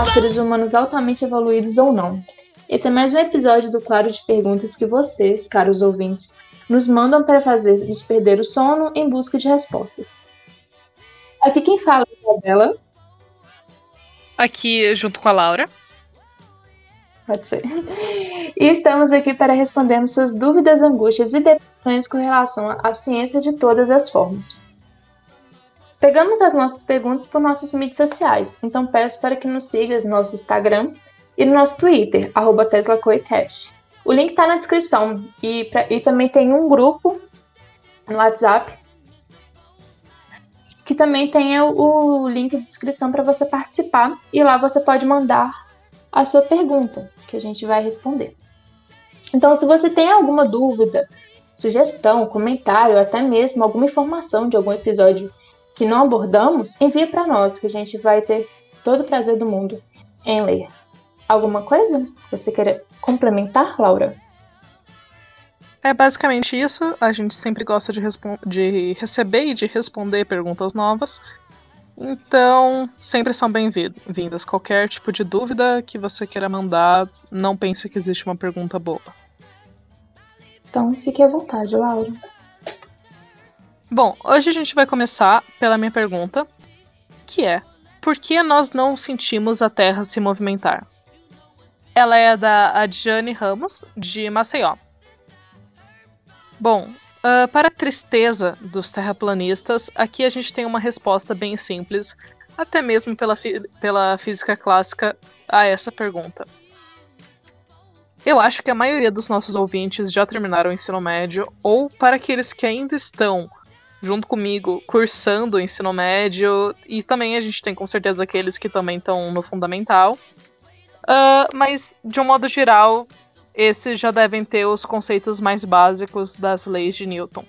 há seres humanos altamente evoluídos ou não? Esse é mais um episódio do quadro de perguntas que vocês, caros ouvintes, nos mandam para fazer nos perder o sono em busca de respostas. Aqui quem fala é a Isabela. Aqui junto com a Laura. Pode ser. E estamos aqui para respondermos suas dúvidas, angústias e depressões com relação à ciência de todas as formas. Pegamos as nossas perguntas por nossas mídias sociais, então peço para que nos siga no nosso Instagram e no nosso Twitter, arroba. O link está na descrição e, pra, e também tem um grupo no WhatsApp que também tem o, o link de descrição para você participar e lá você pode mandar a sua pergunta que a gente vai responder. Então, se você tem alguma dúvida, sugestão, comentário, até mesmo alguma informação de algum episódio que não abordamos, envie para nós, que a gente vai ter todo o prazer do mundo em ler. Alguma coisa você quer complementar, Laura? É basicamente isso. A gente sempre gosta de, de receber e de responder perguntas novas. Então, sempre são bem-vindas. Qualquer tipo de dúvida que você queira mandar, não pense que existe uma pergunta boba. Então, fique à vontade, Laura. Bom, hoje a gente vai começar pela minha pergunta, que é: por que nós não sentimos a Terra se movimentar? Ela é da Adjane Ramos, de Maceió. Bom, uh, para a tristeza dos terraplanistas, aqui a gente tem uma resposta bem simples, até mesmo pela, pela física clássica, a essa pergunta. Eu acho que a maioria dos nossos ouvintes já terminaram o ensino médio, ou para aqueles que ainda estão junto comigo, cursando o ensino médio, e também a gente tem com certeza aqueles que também estão no fundamental. Uh, mas, de um modo geral, esses já devem ter os conceitos mais básicos das leis de Newton.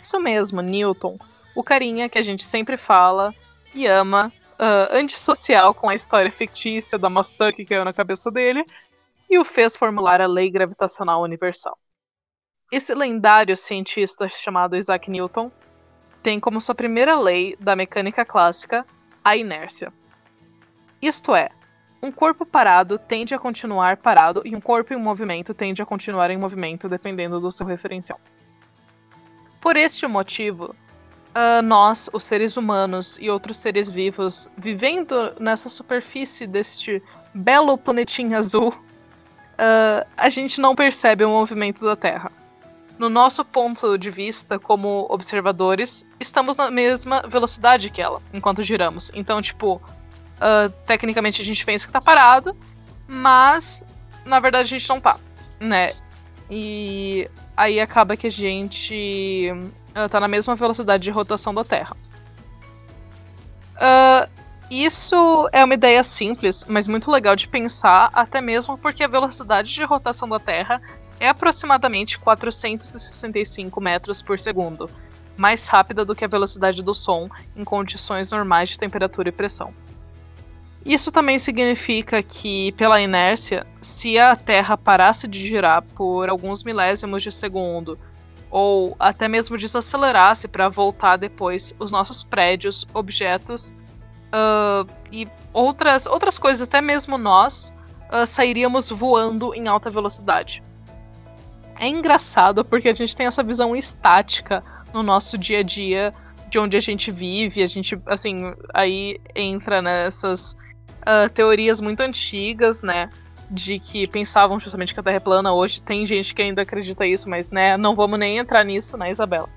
Isso mesmo, Newton, o carinha que a gente sempre fala e ama, uh, antissocial com a história fictícia da maçã que caiu na cabeça dele, e o fez formular a lei gravitacional universal. Esse lendário cientista chamado Isaac Newton tem como sua primeira lei da mecânica clássica a inércia. Isto é, um corpo parado tende a continuar parado e um corpo em movimento tende a continuar em movimento, dependendo do seu referencial. Por este motivo, uh, nós, os seres humanos e outros seres vivos, vivendo nessa superfície deste belo planetinho azul, uh, a gente não percebe o movimento da Terra no nosso ponto de vista como observadores, estamos na mesma velocidade que ela enquanto giramos. Então, tipo, uh, tecnicamente a gente pensa que tá parado, mas na verdade a gente não tá, né? E aí acaba que a gente uh, tá na mesma velocidade de rotação da Terra. Uh, isso é uma ideia simples, mas muito legal de pensar, até mesmo porque a velocidade de rotação da Terra é aproximadamente 465 metros por segundo, mais rápida do que a velocidade do som em condições normais de temperatura e pressão. Isso também significa que, pela inércia, se a Terra parasse de girar por alguns milésimos de segundo, ou até mesmo desacelerasse para voltar depois, os nossos prédios, objetos uh, e outras, outras coisas, até mesmo nós, uh, sairíamos voando em alta velocidade é engraçado porque a gente tem essa visão estática no nosso dia a dia de onde a gente vive, a gente, assim, aí entra nessas uh, teorias muito antigas, né, de que pensavam justamente que a Terra é plana. Hoje tem gente que ainda acredita isso, mas, né, não vamos nem entrar nisso, né, Isabela?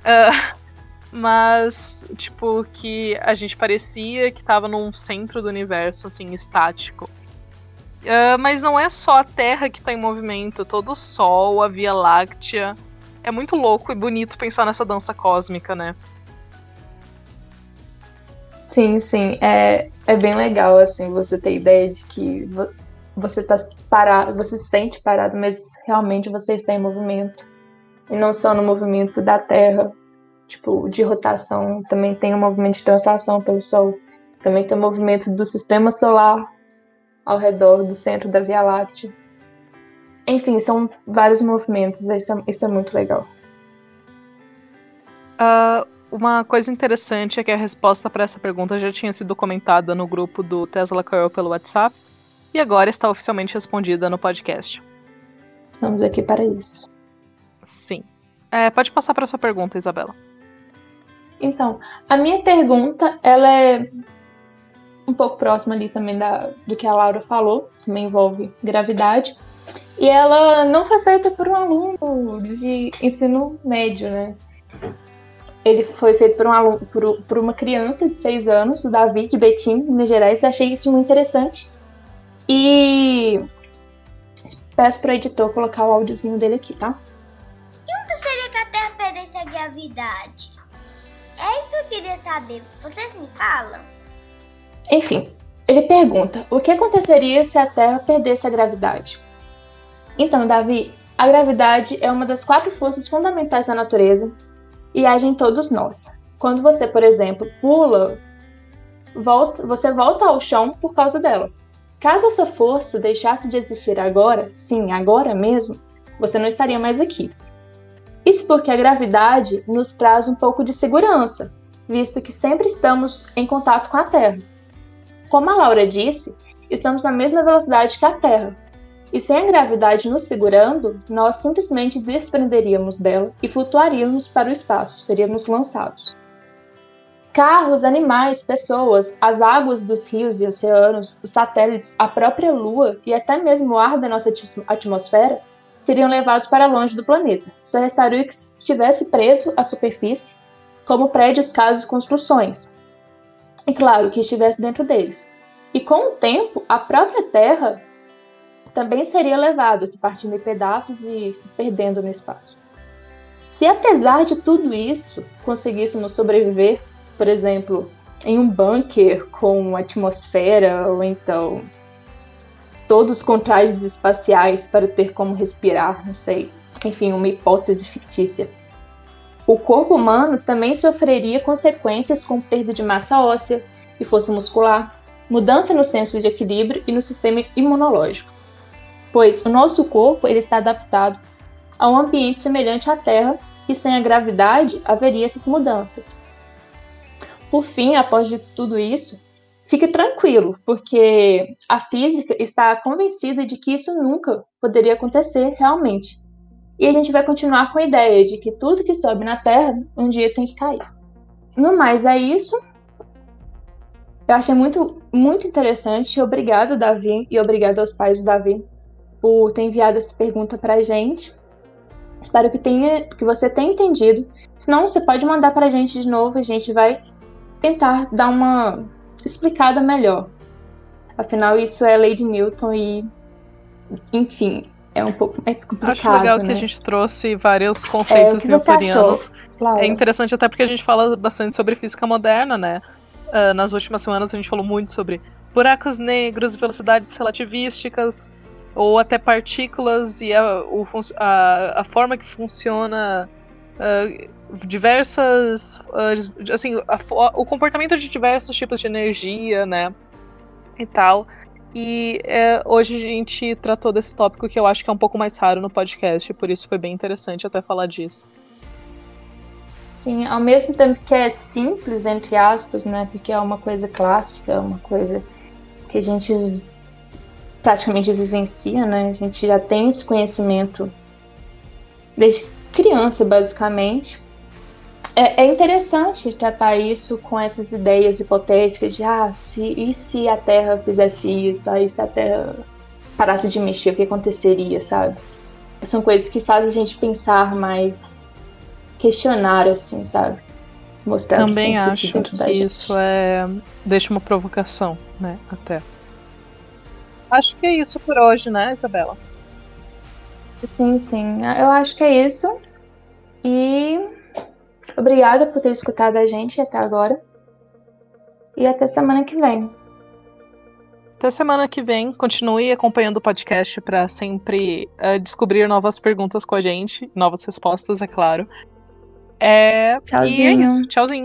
Uh, mas, tipo, que a gente parecia que estava num centro do universo, assim, estático. Uh, mas não é só a Terra que está em movimento, todo o Sol, a Via Láctea. É muito louco e bonito pensar nessa dança cósmica, né? Sim, sim. É, é bem legal, assim, você ter ideia de que você está parado, você se sente parado, mas realmente você está em movimento. E não só no movimento da Terra, tipo, de rotação, também tem o um movimento de translação pelo Sol. Também tem o movimento do sistema solar ao redor do centro da Via Láctea. Enfim, são vários movimentos, isso é, isso é muito legal. Uh, uma coisa interessante é que a resposta para essa pergunta já tinha sido comentada no grupo do Tesla Coil pelo WhatsApp e agora está oficialmente respondida no podcast. Estamos aqui para isso. Sim. É, pode passar para sua pergunta, Isabela. Então, a minha pergunta, ela é um pouco próxima ali também da, do que a Laura falou, também envolve gravidade. E ela não foi feita por um aluno de ensino médio, né? Ele foi feito por, um aluno, por, por uma criança de 6 anos, o Davi, de Betim, Minas Gerais. Achei isso muito interessante. E peço para o editor colocar o áudiozinho dele aqui, tá? Que seria que a Terra perdesse a gravidade? É isso que eu queria saber. Vocês me falam? Enfim, ele pergunta: o que aconteceria se a Terra perdesse a gravidade? Então, Davi, a gravidade é uma das quatro forças fundamentais da natureza e age em todos nós. Quando você, por exemplo, pula, volta, você volta ao chão por causa dela. Caso essa força deixasse de existir agora, sim, agora mesmo, você não estaria mais aqui. Isso porque a gravidade nos traz um pouco de segurança, visto que sempre estamos em contato com a Terra. Como a Laura disse, estamos na mesma velocidade que a Terra, e sem a gravidade nos segurando, nós simplesmente desprenderíamos dela e flutuaríamos para o espaço, seríamos lançados. Carros, animais, pessoas, as águas dos rios e oceanos, os satélites, a própria Lua e até mesmo o ar da nossa atmosfera seriam levados para longe do planeta. Só restaria que estivesse preso à superfície, como prédios, casas e construções. E claro, que estivesse dentro deles. E com o tempo, a própria Terra também seria levada, se partindo em pedaços e se perdendo no espaço. Se apesar de tudo isso conseguíssemos sobreviver, por exemplo, em um bunker com atmosfera ou então todos com trajes espaciais para ter como respirar, não sei, enfim, uma hipótese fictícia. O corpo humano também sofreria consequências com perda de massa óssea e força muscular, mudança no senso de equilíbrio e no sistema imunológico pois o nosso corpo ele está adaptado a um ambiente semelhante à Terra e sem a gravidade haveria essas mudanças. Por fim, após de tudo isso, fique tranquilo, porque a física está convencida de que isso nunca poderia acontecer realmente. E a gente vai continuar com a ideia de que tudo que sobe na Terra um dia tem que cair. No mais, é isso. Eu achei muito, muito interessante. Obrigada, Davi, e obrigada aos pais do Davi por ter enviado essa pergunta para a gente. Espero que, tenha, que você tenha entendido. Se não, você pode mandar para a gente de novo, a gente vai tentar dar uma explicada melhor. Afinal, isso é lei de Newton e, enfim, é um pouco mais complicado. Acho legal né? que a gente trouxe vários conceitos é, newtonianos. Claro. É interessante até porque a gente fala bastante sobre física moderna, né? Uh, nas últimas semanas a gente falou muito sobre buracos negros, velocidades relativísticas, ou até partículas e a, o, a, a forma que funciona uh, diversas uh, assim a, o comportamento de diversos tipos de energia né e tal e é, hoje a gente tratou desse tópico que eu acho que é um pouco mais raro no podcast por isso foi bem interessante até falar disso sim ao mesmo tempo que é simples entre aspas né porque é uma coisa clássica uma coisa que a gente praticamente vivencia, né? A gente já tem esse conhecimento desde criança, basicamente. É, é interessante tratar isso com essas ideias hipotéticas de ah, se, e se a Terra fizesse isso, aí se a Terra parasse de mexer, o que aconteceria, sabe? São coisas que fazem a gente pensar mais, questionar, assim, sabe? Mostrar Também acho que isso é deixa uma provocação, né? Até. Acho que é isso por hoje, né, Isabela? Sim, sim. Eu acho que é isso. Obrigada por ter escutado a gente até agora. E até semana que vem. Até semana que vem. Continue acompanhando o podcast para sempre uh, descobrir novas perguntas com a gente, novas respostas, é claro. É... Tchauzinho. E é isso. Tchauzinho.